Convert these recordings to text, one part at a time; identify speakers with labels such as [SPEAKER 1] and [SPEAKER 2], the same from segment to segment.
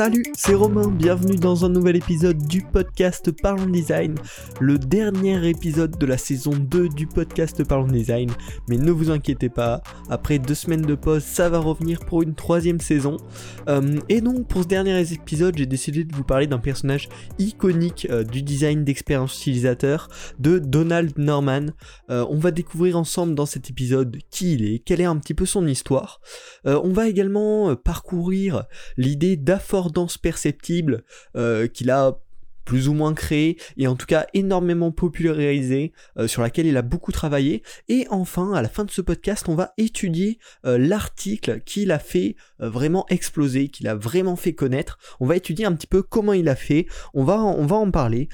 [SPEAKER 1] Salut, c'est Romain, bienvenue dans un nouvel épisode du podcast Parlons Design, le dernier épisode de la saison 2 du podcast Parlons Design, mais ne vous inquiétez pas, après deux semaines de pause, ça va revenir pour une troisième saison. Euh, et donc pour ce dernier épisode, j'ai décidé de vous parler d'un personnage iconique euh, du design d'expérience utilisateur, de Donald Norman. Euh, on va découvrir ensemble dans cet épisode qui il est, quelle est un petit peu son histoire. On va également parcourir l'idée perceptible euh, qu'il a plus ou moins créé et en tout cas énormément popularisé euh, sur laquelle il a beaucoup travaillé. Et enfin à la fin de ce podcast on va étudier euh, l'article qu'il a fait vraiment exploser qu'il a vraiment fait connaître. On va étudier un petit peu comment il a fait. On va en parler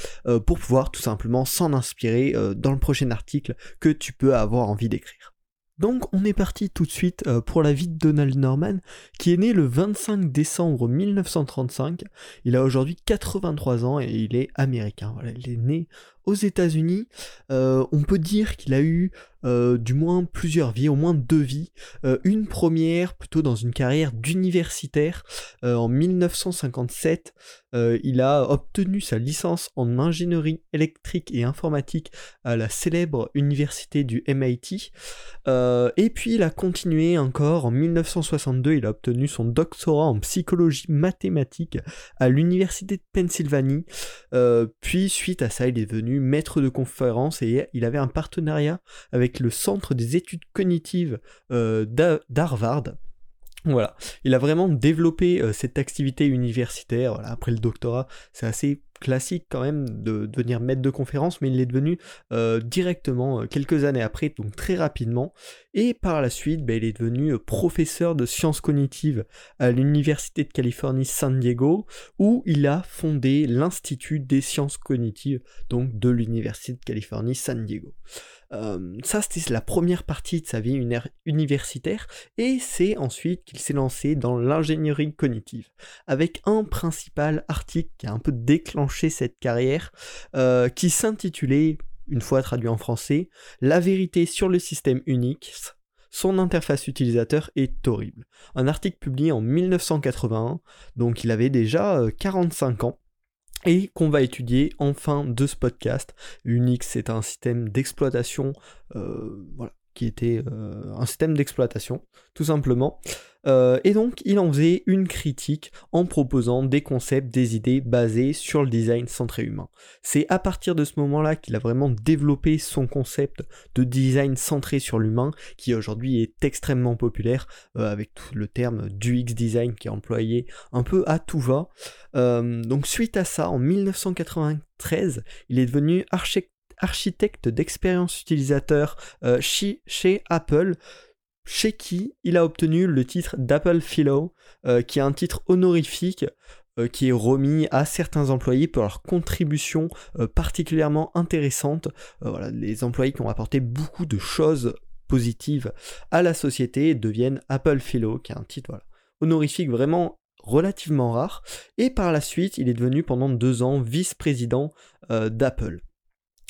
[SPEAKER 1] pour pouvoir tout simplement s'en inspirer dans le prochain article que tu peux avoir envie d'écrire donc on est parti tout de suite euh, pour la vie de Donald Norman, qui est né le 25 décembre 1935. Il a aujourd'hui 83 ans et il est américain. Voilà, il est né aux États-Unis. Euh, on peut dire qu'il a eu euh, du moins plusieurs vies, au moins deux vies. Euh, une première plutôt dans une carrière d'universitaire. En 1957, euh, il a obtenu sa licence en ingénierie électrique et informatique à la célèbre université du MIT. Et puis il a continué encore en 1962, il a obtenu son doctorat en psychologie mathématique à l'université de Pennsylvanie. Puis suite à ça, il est devenu maître de conférence et il avait un partenariat avec le Centre des études cognitives euh, d'Ha- d'Harvard. Voilà, il a vraiment développé euh, cette activité universitaire. Après le doctorat, c'est assez classique quand même de devenir maître de conférence, mais il est devenu euh, directement euh, quelques années après, donc très rapidement. Et par la suite, ben, il est devenu professeur de sciences cognitives à l'Université de Californie San Diego, où il a fondé l'Institut des sciences cognitives, donc de l'Université de Californie San Diego. Ça, c'était la première partie de sa vie uni- universitaire, et c'est ensuite qu'il s'est lancé dans l'ingénierie cognitive, avec un principal article qui a un peu déclenché cette carrière, qui s'intitulait, une fois traduit en français, La vérité sur le système Unix. Son interface utilisateur est horrible. Un article publié en 1981, donc il avait déjà euh, 45 ans et qu'on va étudier en fin de ce podcast. Unix, c'est un système d'exploitation, euh, voilà, qui était euh, un système d'exploitation, tout simplement. Euh, et donc, il en faisait une critique en proposant des concepts, des idées basées sur le design centré humain. C'est à partir de ce moment-là qu'il a vraiment développé son concept de design centré sur l'humain, qui aujourd'hui est extrêmement populaire, euh, avec tout le terme du X design qui est employé un peu à tout va. Donc suite à ça, en 1993, il est devenu architecte architecte d'expérience utilisateur euh, chez, Apple, chez qui il a obtenu le titre d'Apple Fellow, euh, qui est un titre honorifique euh, qui est remis à certains employés pour leur contribution particulièrement intéressante. Les employés qui ont apporté beaucoup de choses positives à la société deviennent Apple Fellow, qui est un titre honorifique vraiment relativement rare. Et par la suite, il est devenu pendant deux ans vice-président d'Apple.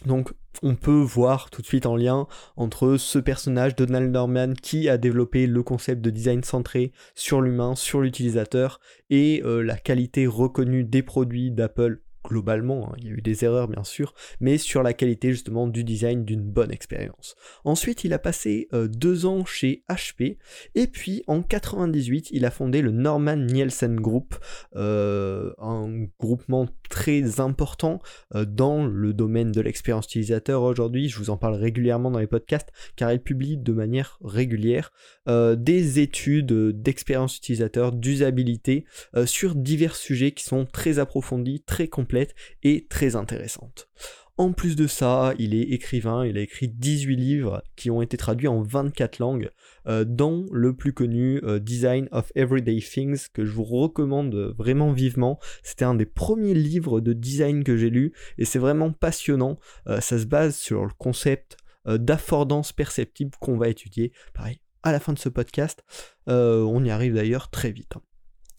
[SPEAKER 1] Donc on peut voir tout de suite en lien entre ce personnage, Donald Norman, qui a développé le concept de design centré sur l'humain, sur l'utilisateur, et euh, la qualité reconnue des produits d'Apple globalement, hein, il y a eu des erreurs bien sûr, mais sur la qualité justement du design d'une bonne expérience. Ensuite, il a passé euh, deux ans chez HP, et puis en 98, il a fondé le Norman Nielsen Group, euh, un groupement très important euh, dans le domaine de l'expérience utilisateur aujourd'hui. Je vous en parle régulièrement dans les podcasts, car il publie de manière régulière euh, des études euh, d'expérience utilisateur, d'usabilité sur divers sujets qui sont très approfondis, très complètes et très intéressantes. En plus de ça, il est écrivain, il a écrit 18 livres qui ont été traduits en 24 langues, euh, dont le plus connu euh, Design of Everyday Things, que je vous recommande vraiment vivement. C'était un des premiers livres de design que j'ai lu, et c'est vraiment passionnant. Euh, ça se base sur le concept d'affordance perceptible qu'on va étudier, pareil, à la fin de ce podcast. On y arrive d'ailleurs très vite. hein.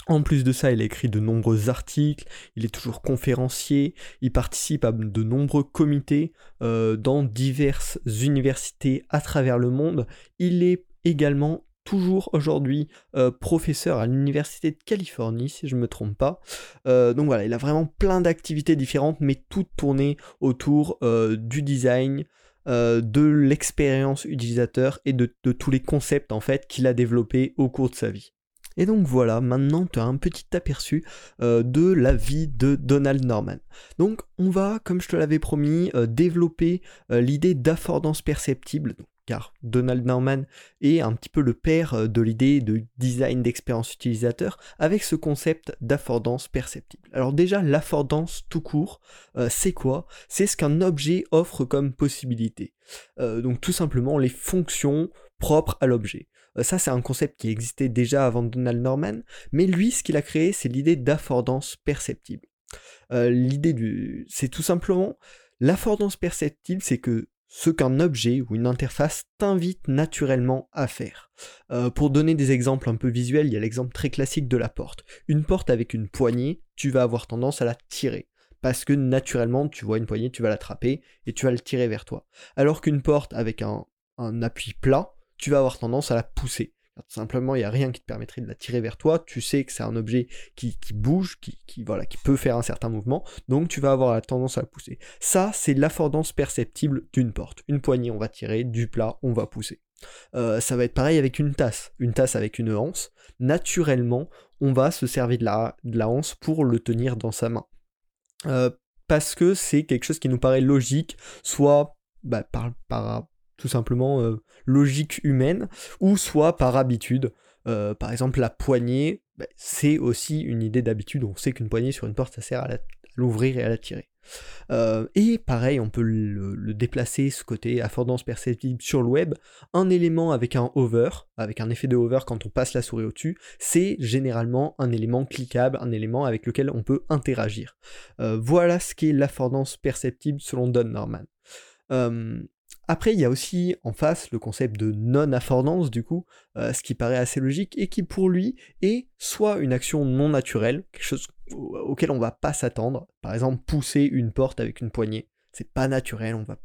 [SPEAKER 1] En plus de ça, il a écrit de nombreux articles, il est toujours conférencier, il participe à de nombreux comités euh, dans diverses universités à travers le monde. Il est également toujours aujourd'hui euh, professeur à l'Université de Californie, si je ne me trompe pas. Euh, donc voilà, il a vraiment plein d'activités différentes, mais toutes tournées autour du design, de l'expérience utilisateur et de, de, tous les concepts en fait qu'il a développés au cours de sa vie. Et donc voilà, maintenant tu as un petit aperçu euh, de la vie de Donald Norman. Donc on va, comme je te l'avais promis, euh, développer euh, l'idée d'affordance perceptible. car Donald Norman est un petit peu le père de l'idée de design d'expérience utilisateur avec ce concept d'affordance perceptible. Alors déjà, l'affordance tout court, c'est quoi? C'est ce qu'un objet offre comme possibilité. donc tout simplement les fonctions propres à l'objet. Euh, ça, c'est un concept qui existait déjà avant Donald Norman, mais lui, ce qu'il a créé, c'est l'idée d'affordance perceptible. Euh, l'idée du. C'est tout simplement. L'affordance perceptible, c'est que ce qu'un objet ou une interface t'invite naturellement à faire. Euh, pour donner des exemples un peu visuels, il y a l'exemple très classique de la porte. Une porte avec une poignée, tu vas avoir tendance à la tirer. Parce que naturellement, tu vois une poignée, tu vas l'attraper et tu vas le tirer vers toi. Alors qu'une porte avec un appui plat, tu vas avoir tendance à la pousser. simplement, il n'y a rien qui te permettrait de la tirer vers toi. Tu sais que c'est un objet qui, bouge, qui, voilà, qui peut faire un certain mouvement, donc tu vas avoir la tendance à la pousser. Ça, c'est l'affordance perceptible d'une porte. Une poignée, on va tirer, du plat, on va pousser. Euh, ça va être pareil avec une tasse. Une tasse avec une anse. Naturellement, on va se servir de la, de la anse pour le tenir dans sa main. Euh, parce que c'est quelque chose qui nous paraît logique, soit bah, par, par, tout simplement euh, logique humaine, ou soit par habitude. Euh, par exemple, la poignée, bah, c'est aussi une idée d'habitude. On sait qu'une poignée sur une porte, ça sert à l'ouvrir et à la tirer. Euh, et pareil, on peut le, déplacer, ce côté affordance perceptible sur le web. Un élément avec un hover, avec un effet de hover quand on passe la souris au-dessus, c'est généralement un élément cliquable, un élément avec lequel on peut interagir. voilà ce qu'est l'affordance perceptible selon Don Norman. Après, il y a aussi en face le concept de non-affordance, du coup, euh, ce qui paraît assez logique, et qui pour lui est soit une action non naturelle, quelque chose auquel on va pas s'attendre, par exemple pousser une porte avec une poignée, c'est pas naturel, on va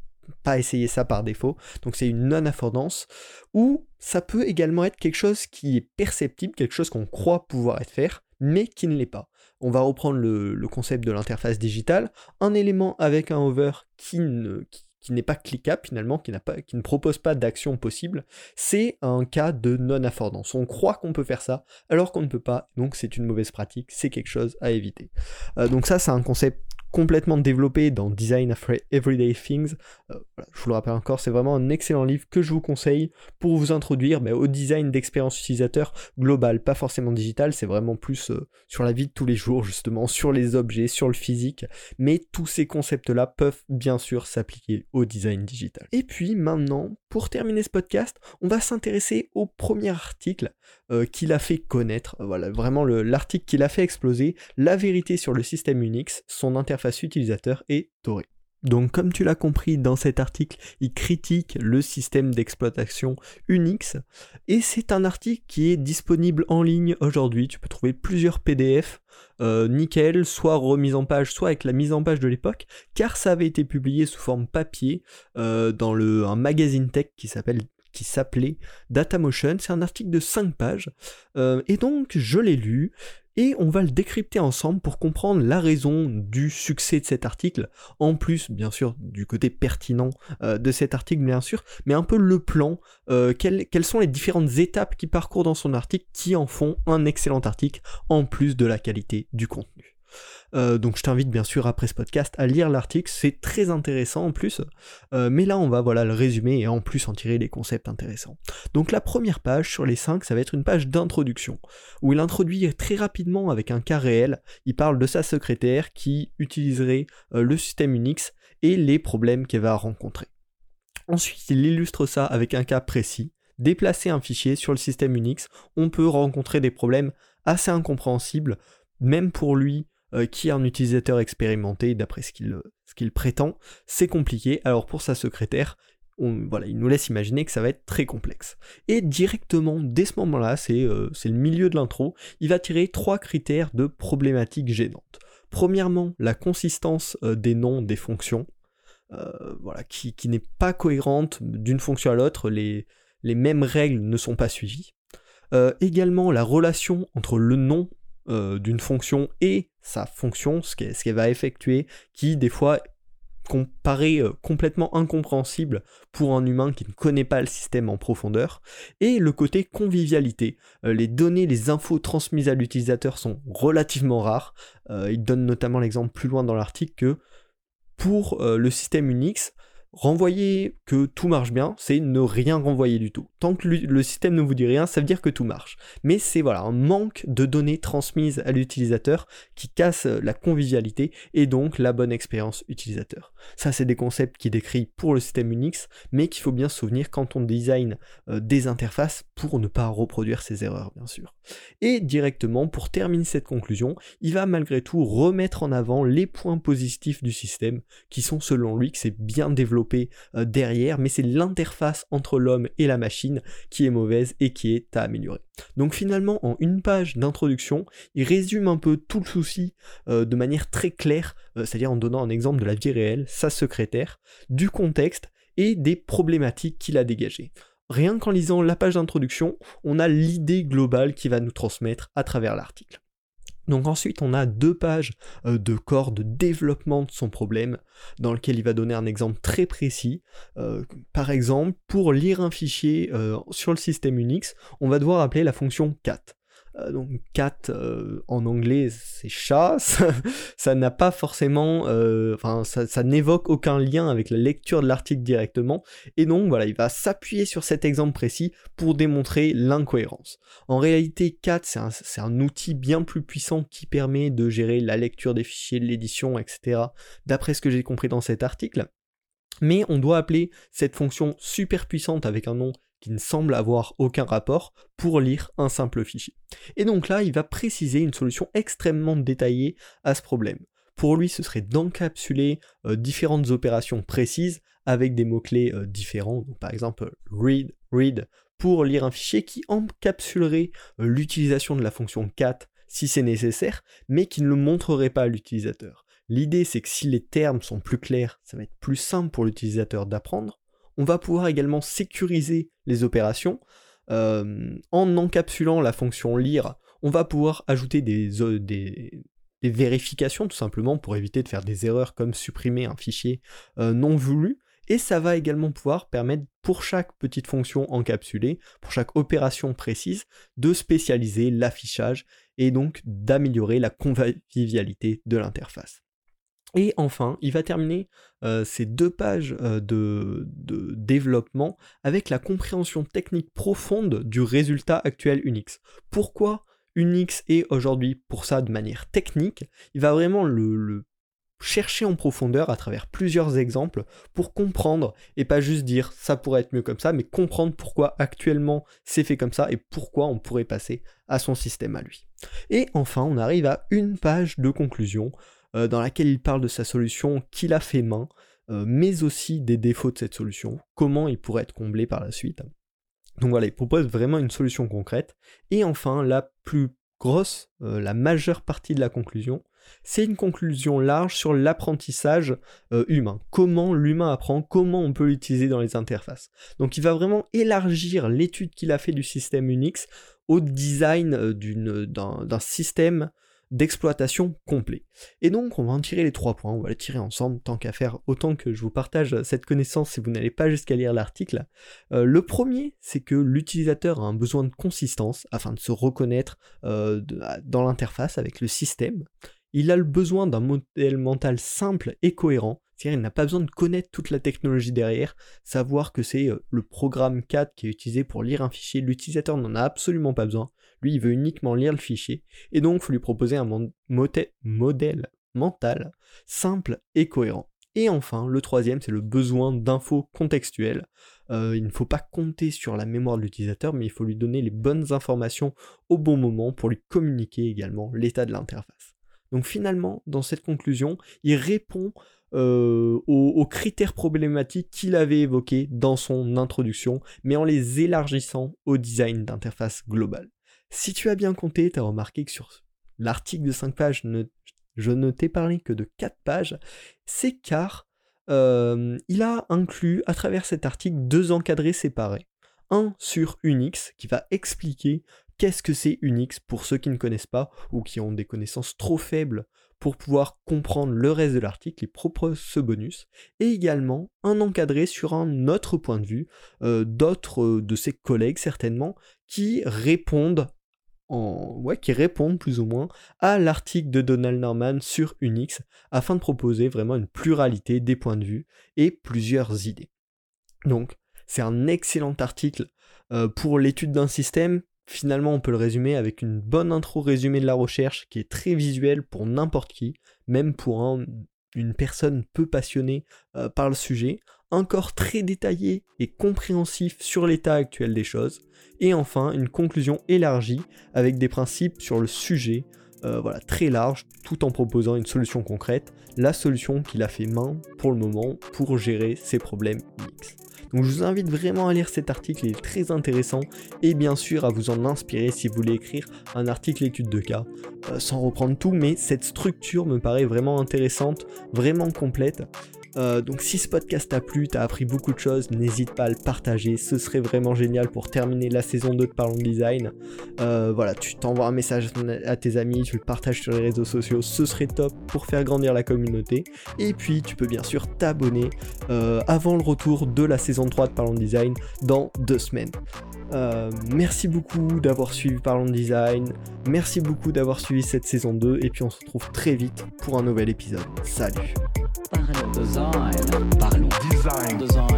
[SPEAKER 1] pas essayer ça par défaut, donc c'est une non-affordance, ou ça peut également être quelque chose qui est perceptible, quelque chose qu'on croit pouvoir être faire, mais qui ne l'est pas. On va reprendre le, concept de l'interface digitale, un élément avec un hover qui ne, n'est pas cliquable finalement, qui, pas, qui ne propose pas d'action possible, c'est un cas de non-affordance. On croit qu'on peut faire ça alors qu'on ne peut pas, donc c'est une mauvaise pratique, c'est quelque chose à éviter. Euh, donc ça c'est un concept complètement développé dans Design of Everyday Things. Euh, je vous le rappelle encore, c'est vraiment un excellent livre que je vous conseille pour vous introduire au design d'expérience utilisateur global, pas forcément digital, c'est vraiment plus euh, sur la vie de tous les jours justement, sur les objets, sur le physique, mais tous ces concepts-là peuvent bien sûr s'appliquer au design digital. Et puis maintenant, pour terminer ce podcast, on va s'intéresser au premier article euh, qu'il a fait connaître, voilà, vraiment l'article qu'il a fait exploser, la vérité sur le système Unix, son interface utilisateur est doré. Donc comme tu l'as compris dans cet article, il critique le système d'exploitation Unix et c'est un article qui est disponible en ligne aujourd'hui. Tu peux trouver plusieurs PDF euh, nickel, soit remise en page, soit avec la mise en page de l'époque, car ça avait été publié sous forme papier euh, dans le, un magazine tech qui s'appelle qui s'appelait Datamotion. C'est un article de 5 pages. Euh, et donc, je l'ai lu et on va le décrypter ensemble pour comprendre la raison du succès de cet article, en plus bien sûr du côté pertinent euh, de cet article bien sûr, mais un peu le plan, euh, quelles, quelles, sont les différentes étapes qui parcourt dans son article qui en font un excellent article, en plus de la qualité du contenu. Euh, donc je t'invite bien sûr après ce podcast à lire l'article, c'est très intéressant en plus. Euh, mais là on va voilà le résumer et en plus en tirer des concepts intéressants. Donc la première page sur les 5, ça va être une page d'introduction, où il introduit très rapidement avec un cas réel, il parle de sa secrétaire qui utiliserait euh, le système Unix et les problèmes qu'elle va rencontrer. Ensuite, il illustre ça avec un cas précis. Déplacer un fichier sur le système Unix, on peut rencontrer des problèmes assez incompréhensibles, même pour lui euh, qui est un utilisateur expérimenté, d'après ce qu'il prétend, c'est compliqué. Alors pour sa secrétaire, voilà, il nous laisse imaginer que ça va être très complexe. Et directement, dès ce moment-là, c'est euh, le milieu de l'intro, il va tirer trois critères de problématiques gênantes. Premièrement, la consistance euh, des noms des fonctions, voilà, qui, n'est pas cohérente d'une fonction à l'autre, les, les mêmes règles ne sont pas suivies. Également la relation entre le nom euh, d'une fonction et sa fonction, ce qu'elle va effectuer, qui des fois paraît euh, complètement incompréhensible pour un humain qui ne connaît pas le système en profondeur, et le côté convivialité. Euh, les données, les infos transmises à l'utilisateur sont relativement rares. Il donne notamment l'exemple plus loin dans l'article que pour le système Unix, renvoyer que tout marche bien, c'est ne rien renvoyer du tout. Tant que le système ne vous dit rien, ça veut dire que tout marche. Mais c'est voilà un manque de données transmises à l'utilisateur qui casse euh, la convivialité et donc la bonne expérience utilisateur. Ça, c'est des concepts qui décrit pour le système Unix, mais qu'il faut bien se souvenir quand on design euh, des interfaces pour ne pas reproduire ces erreurs, bien sûr. Et directement, pour terminer cette conclusion, il va malgré tout remettre en avant les points positifs du système, qui sont selon lui que c'est bien développé euh, derrière, mais c'est l'interface entre l'homme et la machine qui est mauvaise et qui est à améliorer. Donc finalement, en une page d'introduction, il résume un peu tout le souci euh, de manière très claire, euh, c'est-à-dire en donnant un exemple de la vie réelle, sa secrétaire, du contexte et des problématiques qu'il a dégagées. Rien qu'en lisant la page d'introduction, on a l'idée globale qui va nous transmettre à travers l'article. Donc ensuite, on a deux pages euh, de corps de développement de son problème, dans lequel il va donner un exemple très précis. Euh, par exemple, pour lire un fichier euh, sur le système Unix, on va devoir appeler la fonction cat. Euh, donc cat euh, en anglais c'est chat, ça n'a pas forcément, euh, ça, ça n'évoque aucun lien avec la lecture de l'article directement, et donc voilà, il va s'appuyer sur cet exemple précis pour démontrer l'incohérence. En réalité, cat c'est un, un outil bien plus puissant qui permet de gérer la lecture des fichiers, l'édition, etc. D'après ce que j'ai compris dans cet article. Mais on doit appeler cette fonction super puissante avec un nom qui ne semble avoir aucun rapport pour lire un simple fichier. Et donc là, il va préciser une solution extrêmement détaillée à ce problème. Pour lui, ce serait d'encapsuler euh, différentes opérations précises avec des mots-clés euh, différents. Par exemple, read, read, pour lire un fichier qui encapsulerait euh, l'utilisation de la fonction cat si c'est nécessaire, mais qui ne le montrerait pas à l'utilisateur. L'idée, c'est que si les termes sont plus clairs, ça va être plus simple pour l'utilisateur d'apprendre. On va pouvoir également sécuriser les opérations. Euh, en encapsulant la fonction lire, on va pouvoir ajouter des, euh, des vérifications tout simplement pour éviter de faire des erreurs comme supprimer un fichier euh, non voulu. Et ça va également pouvoir permettre pour chaque petite fonction encapsulée, pour chaque opération précise, de spécialiser l'affichage et donc d'améliorer la convivialité de l'interface. Et enfin, il va terminer euh, ces deux pages euh, de, développement avec la compréhension technique profonde du résultat actuel Unix. Pourquoi Unix est aujourd'hui pour ça de manière technique Il va vraiment le chercher en profondeur à travers plusieurs exemples pour comprendre et pas juste dire ça pourrait être mieux comme ça, mais comprendre pourquoi actuellement c'est fait comme ça et pourquoi on pourrait passer à son système à lui. Et enfin, on arrive à une page de conclusion euh, dans laquelle il parle de sa solution qu'il a fait main, euh, mais aussi des défauts de cette solution, comment il pourrait être comblé par la suite. Donc voilà, il propose vraiment une solution concrète. Et enfin, la plus grosse, euh, la majeure partie de la conclusion, c'est une conclusion large sur l'apprentissage humain. Comment l'humain apprend, comment on peut l'utiliser dans les interfaces. Donc il va vraiment élargir l'étude qu'il a fait du système Unix au design d'un système d'exploitation complet. Et donc on va en tirer les trois points, on va les tirer ensemble, tant qu'à faire, autant que je vous partage cette connaissance si vous n'allez pas jusqu'à lire l'article. Euh, le premier, c'est que l'utilisateur a un besoin de consistance afin de se reconnaître euh, dans l'interface avec le système. Il a le besoin d'un modèle mental simple et cohérent, il n'a pas besoin de connaître toute la technologie derrière, savoir que c'est euh, le programme 4 qui est utilisé pour lire un fichier, l'utilisateur n'en a absolument pas besoin, lui il veut uniquement lire le fichier, et donc il faut lui proposer un modèle mental simple et cohérent. Et enfin, le troisième, c'est le besoin d'infos contextuelles. Euh, il ne faut pas compter sur la mémoire de l'utilisateur, mais il faut lui donner les bonnes informations au bon moment pour lui communiquer également l'état de l'interface. Donc finalement, dans cette conclusion, il répond euh, aux, critères problématiques qu'il avait évoqués dans son introduction, mais en les élargissant au design d'interface globale. Si tu as bien compté, tu as remarqué que sur l'article de 5 pages, je ne t'ai parlé que de 4 pages, c'est car euh, il a inclus à travers cet article deux encadrés séparés. Un sur Unix qui va expliquer qu'est-ce que c'est Unix pour ceux qui ne connaissent pas ou qui ont des connaissances trop faibles pour pouvoir comprendre le reste de l'article, il propose ce bonus, et également un encadré sur un autre point de vue, euh, d'autres euh, de ses collègues certainement, qui répondent en... ouais, qui répondent plus ou moins à l'article de Donald Norman sur Unix, afin de proposer vraiment une pluralité des points de vue et plusieurs idées. Donc, c'est un excellent article euh, pour l'étude d'un système. Finalement, on peut le résumer avec une bonne intro résumée de la recherche qui est très visuelle pour n'importe qui, même pour un- une personne peu passionnée euh, par le sujet. Encore très détaillé et compréhensif sur l'état actuel des choses. Et enfin, une conclusion élargie avec des principes sur le sujet, euh, voilà, très large, tout en proposant une solution concrète, la solution qu'il a fait main pour le moment pour gérer ses problèmes Unix. Donc je vous invite vraiment à lire cet article, il est très intéressant, et bien sûr à vous en inspirer si vous voulez écrire un article étude de cas, euh, sans reprendre tout, mais cette structure me paraît vraiment intéressante, vraiment complète. Euh, donc si ce podcast t'a plu, t'as appris beaucoup de choses, n'hésite pas à le partager, ce serait vraiment génial pour terminer la saison 2 de Parlons Design. Euh, voilà, tu t'envoies un message à tes amis, tu le partages sur les réseaux sociaux, ce serait top pour faire grandir la communauté. Et puis tu peux bien sûr t'abonner euh, avant le retour de la saison 3 de Parlons Design dans deux semaines. Euh, merci beaucoup d'avoir suivi Parlons Design, merci beaucoup d'avoir suivi cette saison 2 et puis on se retrouve très vite pour un nouvel épisode. Salut
[SPEAKER 2] Design.
[SPEAKER 3] Parlons design.
[SPEAKER 2] Design.